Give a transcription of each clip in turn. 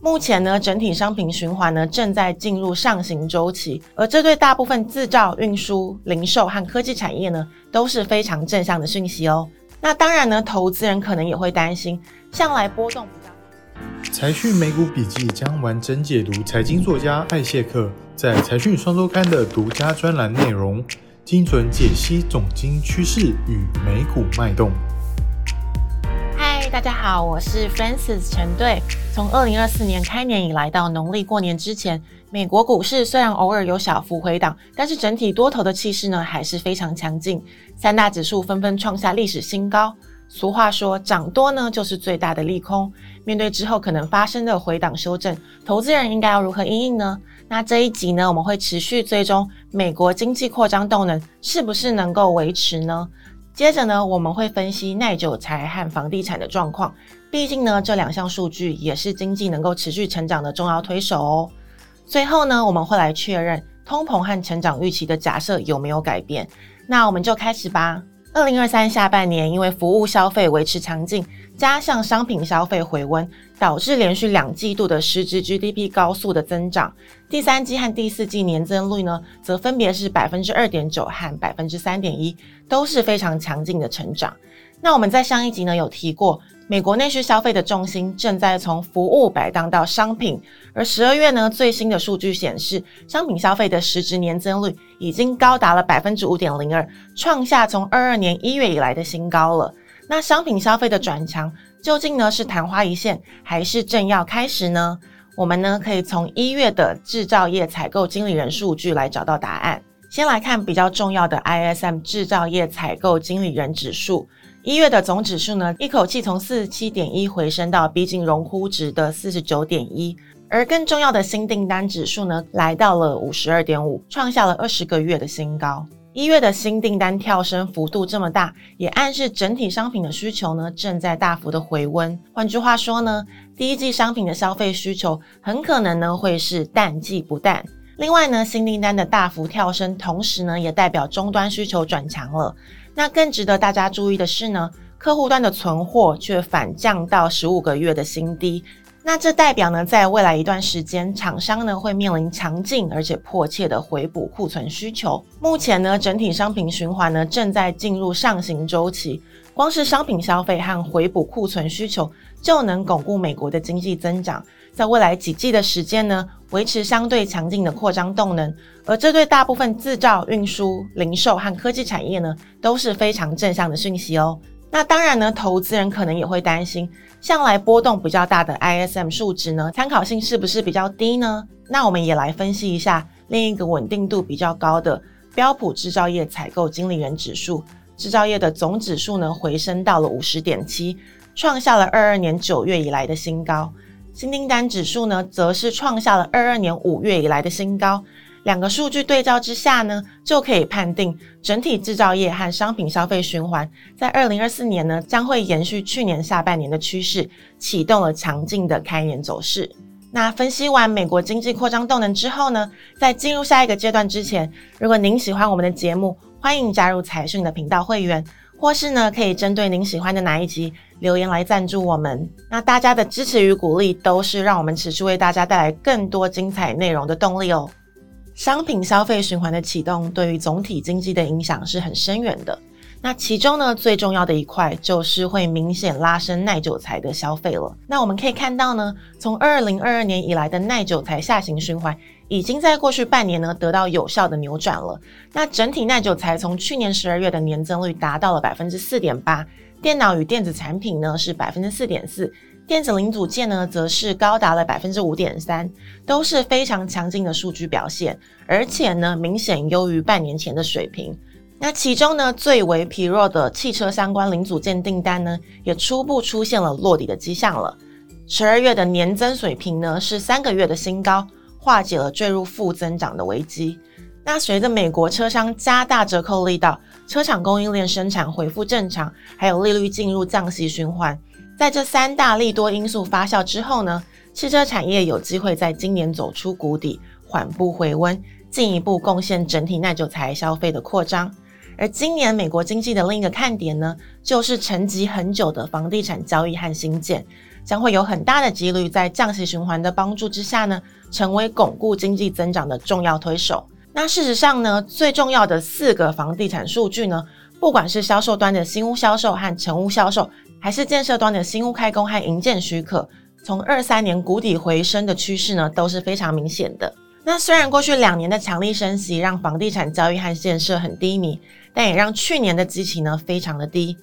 目前呢，整体商品循环呢正在进入上行周期，而这对大部分制造、运输、零售和科技产业呢都是非常正向的讯息哦。那当然呢，投资人可能也会担心，向来波动比较。财讯美股笔记将完整解读财经作家艾谢克在财讯双周刊的独家专栏内容。精准解析总经趋势与美股脉动。大家好，我是 Francis 陈队。从二零二四年开年以来到农历过年之前，美国股市虽然偶尔有小幅回档，但是整体多头的气势呢还是非常强劲。三大指数纷纷创下历史新高。俗话说，涨多呢就是最大的利空。面对之后可能发生的回档修正，投资人应该要如何应应呢？那这一集呢，我们会持续追踪美国经济扩张动能是不是能够维持呢？接着呢，我们会分析耐久财和房地产的状况，毕竟呢，这两项数据也是经济能够持续成长的重要推手哦。最后呢，我们会来确认通膨和成长预期的假设有没有改变。那我们就开始吧。二零二三下半年，因为服务消费维持强劲，加上商品消费回温，导致连续两季度的实质 GDP 高速的增长。第三季和第四季年增率呢，则分别是百分之二点九和百分之三点一，都是非常强劲的成长。那我们在上一集呢有提过。美国内需消费的重心正在从服务摆荡到商品，而十二月呢，最新的数据显示，商品消费的实质年增率已经高达了百分之五点零二，创下从二二年一月以来的新高了。那商品消费的转强究竟呢是昙花一现，还是正要开始呢？我们呢可以从一月的制造业采购经理人数据来找到答案。先来看比较重要的 ISM 制造业采购经理人指数。一月的总指数呢，一口气从四十七点一回升到逼近荣枯值的四十九点一，而更重要的新订单指数呢，来到了五十二点五，创下了二十个月的新高。一月的新订单跳升幅度这么大，也暗示整体商品的需求呢，正在大幅的回温。换句话说呢，第一季商品的消费需求很可能呢，会是淡季不淡。另外呢，新订单的大幅跳升，同时呢，也代表终端需求转强了。那更值得大家注意的是呢，客户端的存货却反降到十五个月的新低。那这代表呢，在未来一段时间，厂商呢会面临强劲而且迫切的回补库存需求。目前呢，整体商品循环呢正在进入上行周期，光是商品消费和回补库存需求就能巩固美国的经济增长。在未来几季的时间呢，维持相对强劲的扩张动能，而这对大部分制造、运输、零售和科技产业呢，都是非常正向的讯息哦。那当然呢，投资人可能也会担心，向来波动比较大的 ISM 数值呢，参考性是不是比较低呢？那我们也来分析一下另一个稳定度比较高的标普制造业采购经理人指数，制造业的总指数呢，回升到了五十点七，创下了二二年九月以来的新高。新订单指数呢，则是创下了二二年五月以来的新高。两个数据对照之下呢，就可以判定整体制造业和商品消费循环在二零二四年呢，将会延续去年下半年的趋势，启动了强劲的开年走势。那分析完美国经济扩张动能之后呢，在进入下一个阶段之前，如果您喜欢我们的节目，欢迎加入财讯的频道会员。或是呢，可以针对您喜欢的哪一集留言来赞助我们。那大家的支持与鼓励都是让我们持续为大家带来更多精彩内容的动力哦。商品消费循环的启动对于总体经济的影响是很深远的。那其中呢，最重要的一块就是会明显拉升耐久材的消费了。那我们可以看到呢，从二零二二年以来的耐久材下行循环，已经在过去半年呢得到有效的扭转了。那整体耐久材从去年十二月的年增率达到了百分之四点八，电脑与电子产品呢是百分之四点四，电子零组件呢则是高达了百分之五点三，都是非常强劲的数据表现，而且呢明显优于半年前的水平。那其中呢，最为疲弱的汽车相关零组件订单呢，也初步出现了落底的迹象了。十二月的年增水平呢是三个月的新高，化解了坠入负增长的危机。那随着美国车商加大折扣力道，车厂供应链生产恢复正常，还有利率进入降息循环，在这三大利多因素发酵之后呢，汽车产业有机会在今年走出谷底，缓步回温，进一步贡献整体耐久财消费的扩张。而今年美国经济的另一个看点呢，就是沉寂很久的房地产交易和新建，将会有很大的几率在降息循环的帮助之下呢，成为巩固经济增长的重要推手。那事实上呢，最重要的四个房地产数据呢，不管是销售端的新屋销售和成屋销售，还是建设端的新屋开工和营建许可，从二三年谷底回升的趋势呢，都是非常明显的。那虽然过去两年的强力升息让房地产交易和建设很低迷，但也让去年的基期呢非常的低。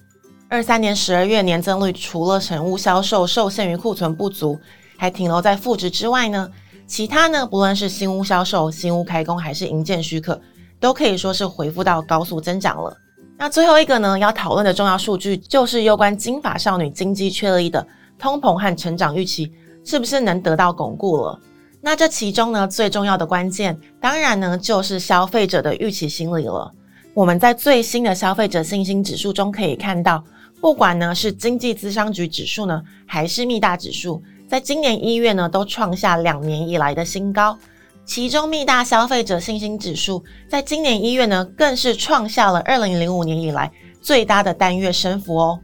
二三年十二月年增率除了成屋销售受限于库存不足，还停留在负值之外呢。其他呢，不论是新屋销售、新屋开工还是营建许可，都可以说是恢复到高速增长了。那最后一个呢，要讨论的重要数据就是有关金发少女经济确立的通膨和成长预期是不是能得到巩固了。那这其中呢，最重要的关键，当然呢就是消费者的预期心理了。我们在最新的消费者信心指数中可以看到，不管呢是经济咨商局指数呢，还是密大指数。在今年一月呢，都创下两年以来的新高。其中，密大消费者信心指数在今年一月呢，更是创下了二零零五年以来最大的单月升幅哦。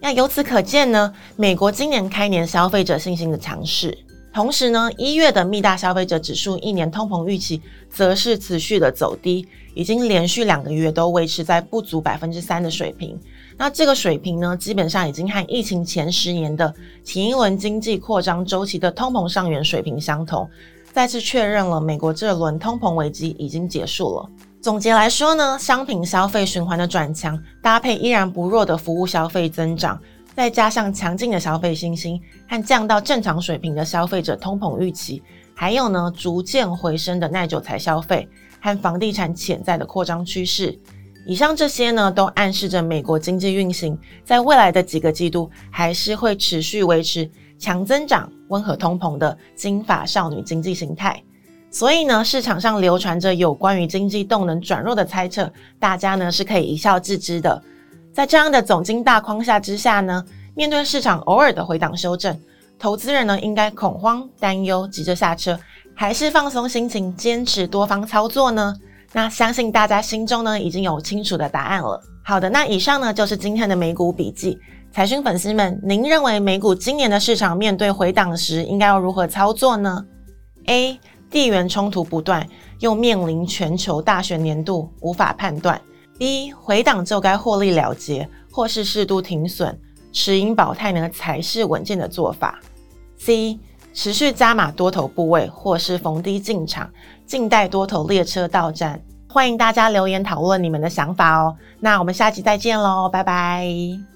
那由此可见呢，美国今年开年消费者信心的强势。同时呢，一月的密大消费者指数一年通膨预期则是持续的走低，已经连续两个月都维持在不足百分之三的水平。那这个水平呢，基本上已经和疫情前十年的前一轮经济扩张周期的通膨上缘水平相同，再次确认了美国这轮通膨危机已经结束了。总结来说呢，商品消费循环的转强，搭配依然不弱的服务消费增长，再加上强劲的消费信心和降到正常水平的消费者通膨预期，还有呢逐渐回升的耐久财消费和房地产潜在的扩张趋势。以上这些呢，都暗示着美国经济运行在未来的几个季度还是会持续维持强增长、温和通膨的金发少女经济形态。所以呢，市场上流传着有关于经济动能转弱的猜测，大家呢是可以一笑置之的。在这样的总经大框架之下呢，面对市场偶尔的回档修正，投资人呢应该恐慌、担忧、急着下车，还是放松心情，坚持多方操作呢？那相信大家心中呢已经有清楚的答案了。好的，那以上呢就是今天的美股笔记。财讯粉丝们，您认为美股今年的市场面对回档时应该要如何操作呢？A. 地缘冲突不断，又面临全球大选年度，无法判断。一回档就该获利了结，或是适度停损，持盈保泰呢才是稳健的做法。C. 持续加码多头部位，或是逢低进场，静待多头列车到站。欢迎大家留言讨论你们的想法哦。那我们下期再见喽，拜拜。